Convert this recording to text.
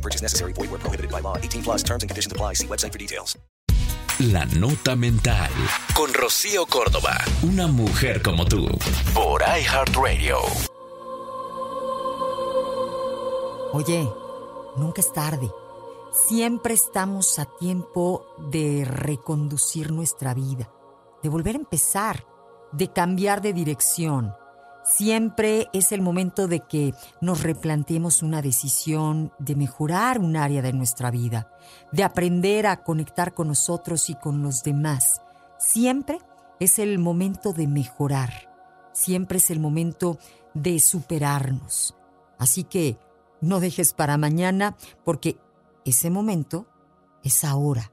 No purchase necessary. Void where prohibited by law. 18 plus terms and conditions apply. See website for details. La Nota Mental. Con Rocío Córdoba. Una mujer como tú. Por iHeartRadio. Oye, nunca es tarde. Siempre estamos a tiempo de reconducir nuestra vida, de volver a empezar, de cambiar de dirección. Siempre es el momento de que nos replanteemos una decisión, de mejorar un área de nuestra vida, de aprender a conectar con nosotros y con los demás. Siempre es el momento de mejorar. Siempre es el momento de superarnos. Así que no dejes para mañana porque ese momento es ahora.